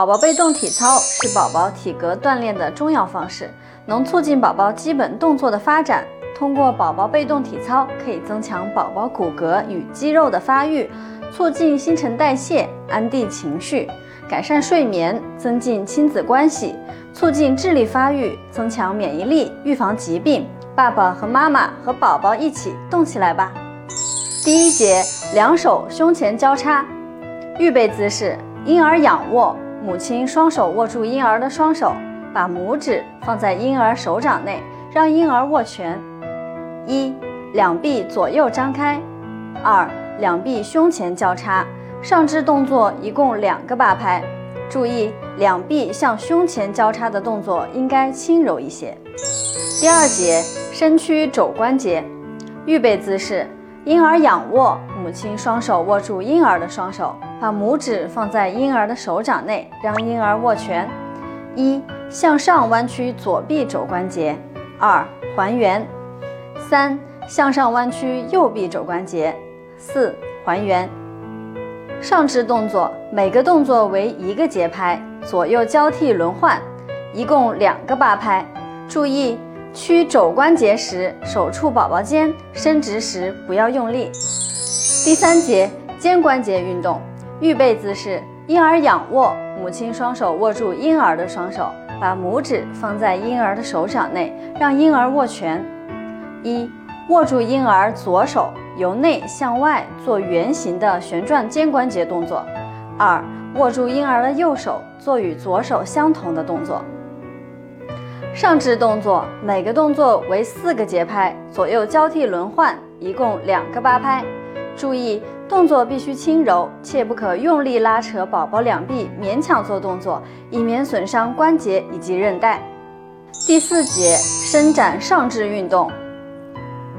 宝宝被动体操是宝宝体格锻炼的重要方式，能促进宝宝基本动作的发展。通过宝宝被动体操，可以增强宝宝骨骼与肌肉的发育，促进新陈代谢，安定情绪，改善睡眠，增进亲子关系，促进智力发育，增强免疫力，预防疾病。爸爸和妈妈和宝宝一起动起来吧！第一节，两手胸前交叉，预备姿势，婴儿仰卧，母亲双手握住婴儿的双手，把拇指放在婴儿手掌内，让婴儿握拳。一，两臂左右张开；二，两臂胸前交叉。上肢动作一共两个八拍，注意两臂向胸前交叉的动作应该轻柔一些。第二节，身躯肘关节，预备姿势。婴儿仰卧，母亲双手握住婴儿的双手，把拇指放在婴儿的手掌内，让婴儿握拳。一、向上弯曲左臂肘关节；二、还原；三、向上弯曲右臂肘关节；四、还原。上肢动作每个动作为一个节拍，左右交替轮换，一共两个八拍。注意。屈肘关节时，手触宝宝肩；伸直时不要用力。第三节肩关节运动，预备姿势：婴儿仰卧，母亲双手握住婴儿的双手，把拇指放在婴儿的手掌内，让婴儿握拳。一、握住婴儿左手，由内向外做圆形的旋转肩关节动作。二、握住婴儿的右手，做与左手相同的动作。上肢动作每个动作为四个节拍，左右交替轮换，一共两个八拍。注意动作必须轻柔，切不可用力拉扯宝宝两臂，勉强做动作，以免损伤关节以及韧带。第四节伸展上肢运动，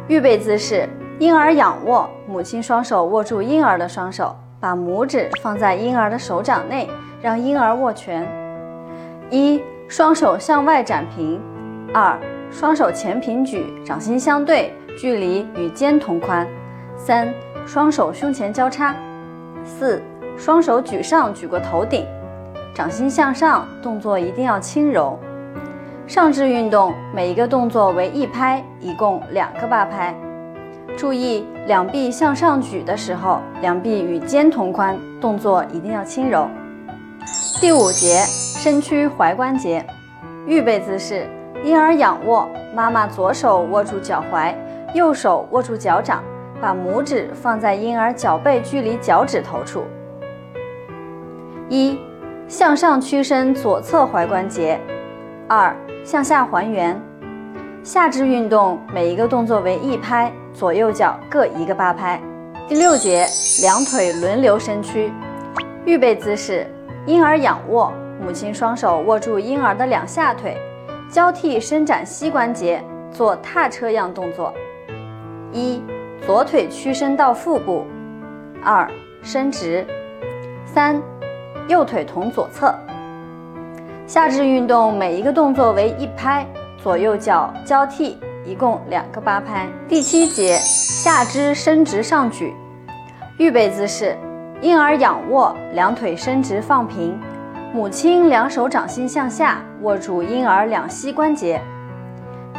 预备姿势：婴儿仰卧，母亲双手握住婴儿的双手，把拇指放在婴儿的手掌内，让婴儿握拳。一。双手向外展平，二双手前平举，掌心相对，距离与肩同宽。三双手胸前交叉。四双手举上，举过头顶，掌心向上，动作一定要轻柔。上肢运动每一个动作为一拍，一共两个八拍。注意两臂向上举的时候，两臂与肩同宽，动作一定要轻柔。第五节。身躯踝关节，预备姿势：婴儿仰卧，妈妈左手握住脚踝，右手握住脚掌，把拇指放在婴儿脚背距离脚趾头处。一、向上屈伸左侧踝关节；二、向下还原。下肢运动每一个动作为一拍，左右脚各一个八拍。第六节，两腿轮流伸屈，预备姿势：婴儿仰卧。母亲双手握住婴儿的两下腿，交替伸展膝关节，做踏车样动作。一、左腿屈伸到腹部；二、伸直；三、右腿同左侧。下肢运动每一个动作为一拍，左右脚交替，一共两个八拍。第七节，下肢伸直上举，预备姿势：婴儿仰卧，两腿伸直放平。母亲两手掌心向下握住婴儿两膝关节，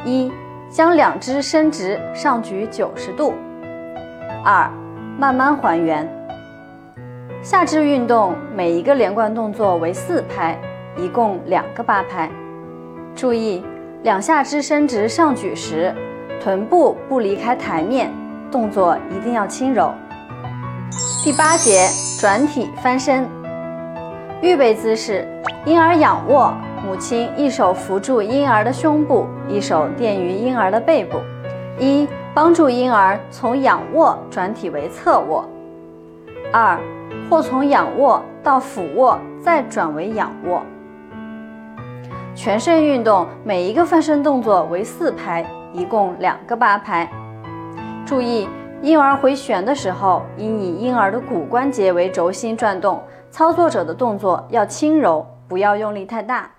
一将两只伸直上举九十度，二慢慢还原。下肢运动每一个连贯动作为四拍，一共两个八拍。注意两下肢伸直上举时，臀部不离开台面，动作一定要轻柔。第八节转体翻身。预备姿势：婴儿仰卧，母亲一手扶住婴儿的胸部，一手垫于婴儿的背部。一、帮助婴儿从仰卧转体为侧卧；二、或从仰卧到俯卧，再转为仰卧。全身运动每一个翻身动作为四拍，一共两个八拍。注意，婴儿回旋的时候，应以婴儿的骨关节为轴心转动。操作者的动作要轻柔，不要用力太大。